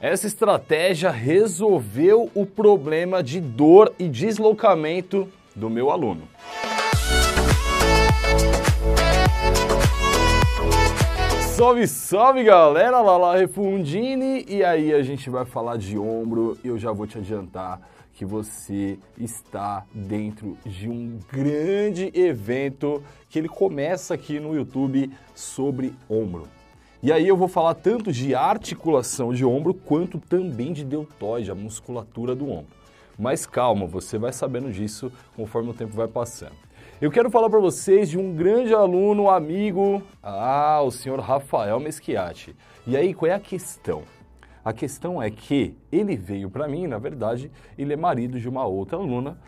Essa estratégia resolveu o problema de dor e deslocamento do meu aluno. Salve, salve galera, Lala Refundini! E aí a gente vai falar de ombro e eu já vou te adiantar que você está dentro de um grande evento que ele começa aqui no YouTube sobre ombro. E aí eu vou falar tanto de articulação de ombro quanto também de deltoide, a musculatura do ombro. Mas calma, você vai sabendo disso conforme o tempo vai passando. Eu quero falar para vocês de um grande aluno, amigo, ah, o senhor Rafael Meschiati. E aí, qual é a questão? A questão é que ele veio para mim, na verdade, ele é marido de uma outra aluna.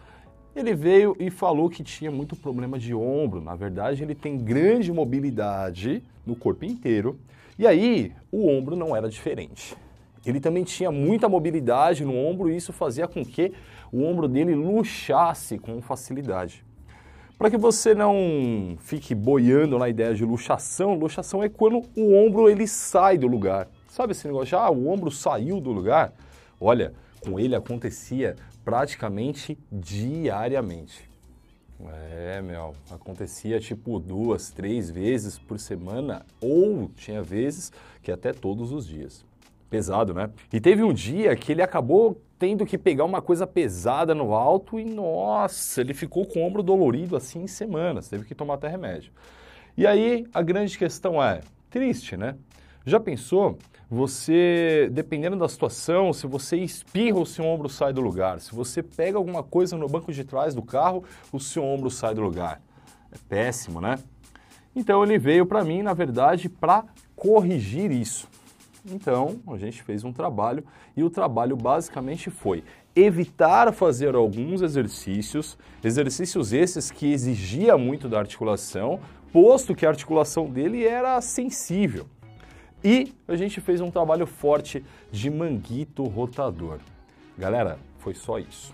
Ele veio e falou que tinha muito problema de ombro. Na verdade, ele tem grande mobilidade no corpo inteiro. E aí, o ombro não era diferente. Ele também tinha muita mobilidade no ombro e isso fazia com que o ombro dele luxasse com facilidade. Para que você não fique boiando na ideia de luxação, luxação é quando o ombro ele sai do lugar. Sabe esse negócio ah, o ombro saiu do lugar? Olha, com ele acontecia praticamente diariamente. É, meu, acontecia tipo duas, três vezes por semana, ou tinha vezes que até todos os dias. Pesado, né? E teve um dia que ele acabou tendo que pegar uma coisa pesada no alto e, nossa, ele ficou com o ombro dolorido assim em semanas, teve que tomar até remédio. E aí a grande questão é, triste, né? Já pensou? Você, dependendo da situação, se você espirra, o seu ombro sai do lugar. Se você pega alguma coisa no banco de trás do carro, o seu ombro sai do lugar. É péssimo, né? Então ele veio para mim, na verdade, para corrigir isso. Então, a gente fez um trabalho e o trabalho basicamente foi evitar fazer alguns exercícios, exercícios esses que exigia muito da articulação, posto que a articulação dele era sensível. E a gente fez um trabalho forte de manguito rotador. Galera, foi só isso.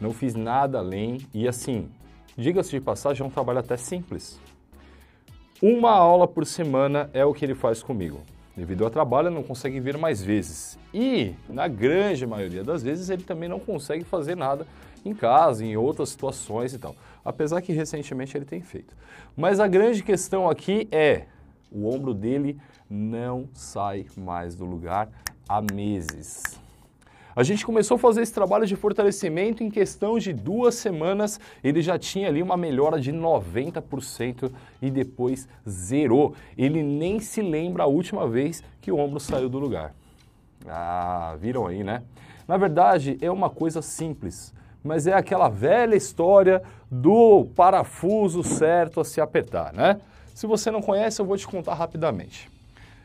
Não fiz nada além e assim, diga-se de passagem, é um trabalho até simples. Uma aula por semana é o que ele faz comigo. Devido ao trabalho, não consegue vir mais vezes. E, na grande maioria das vezes, ele também não consegue fazer nada em casa, em outras situações e tal. Apesar que recentemente ele tem feito. Mas a grande questão aqui é: o ombro dele não sai mais do lugar há meses. A gente começou a fazer esse trabalho de fortalecimento em questão de duas semanas, ele já tinha ali uma melhora de 90% e depois zerou. Ele nem se lembra a última vez que o ombro saiu do lugar. Ah, viram aí, né? Na verdade, é uma coisa simples, mas é aquela velha história do parafuso certo a se apertar, né? Se você não conhece, eu vou te contar rapidamente.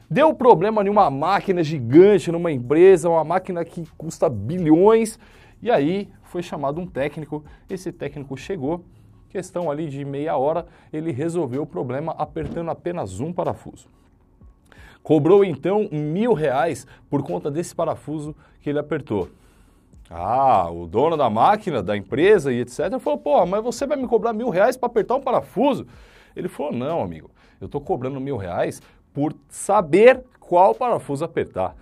Deu problema em uma máquina gigante, numa empresa, uma máquina que custa bilhões, e aí foi chamado um técnico. Esse técnico chegou, questão ali de meia hora, ele resolveu o problema apertando apenas um parafuso. Cobrou então mil reais por conta desse parafuso que ele apertou. Ah, o dono da máquina, da empresa e etc. falou: pô, mas você vai me cobrar mil reais para apertar um parafuso? Ele falou: não, amigo, eu estou cobrando mil reais por saber qual parafuso apertar.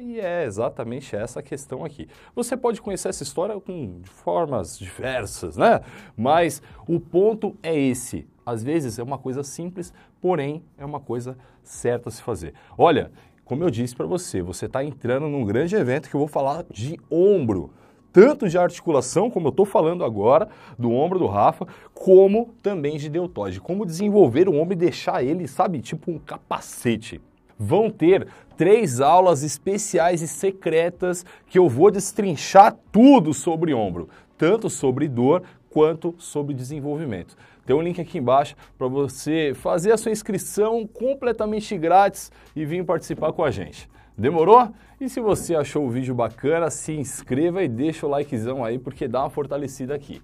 E é exatamente essa a questão aqui. Você pode conhecer essa história com formas diversas, né? Mas o ponto é esse. Às vezes é uma coisa simples, porém é uma coisa certa a se fazer. Olha, como eu disse para você, você está entrando num grande evento que eu vou falar de ombro tanto de articulação, como eu estou falando agora, do ombro do Rafa, como também de deltoide. Como desenvolver o ombro e deixar ele, sabe, tipo um capacete. Vão ter três aulas especiais e secretas que eu vou destrinchar tudo sobre ombro, tanto sobre dor quanto sobre desenvolvimento. Tem um link aqui embaixo para você fazer a sua inscrição completamente grátis e vir participar com a gente. Demorou? E se você achou o vídeo bacana, se inscreva e deixa o likezão aí, porque dá uma fortalecida aqui.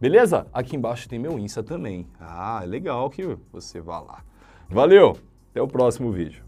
Beleza? Aqui embaixo tem meu Insta também. Ah, é legal que você vá lá. Valeu! Até o próximo vídeo.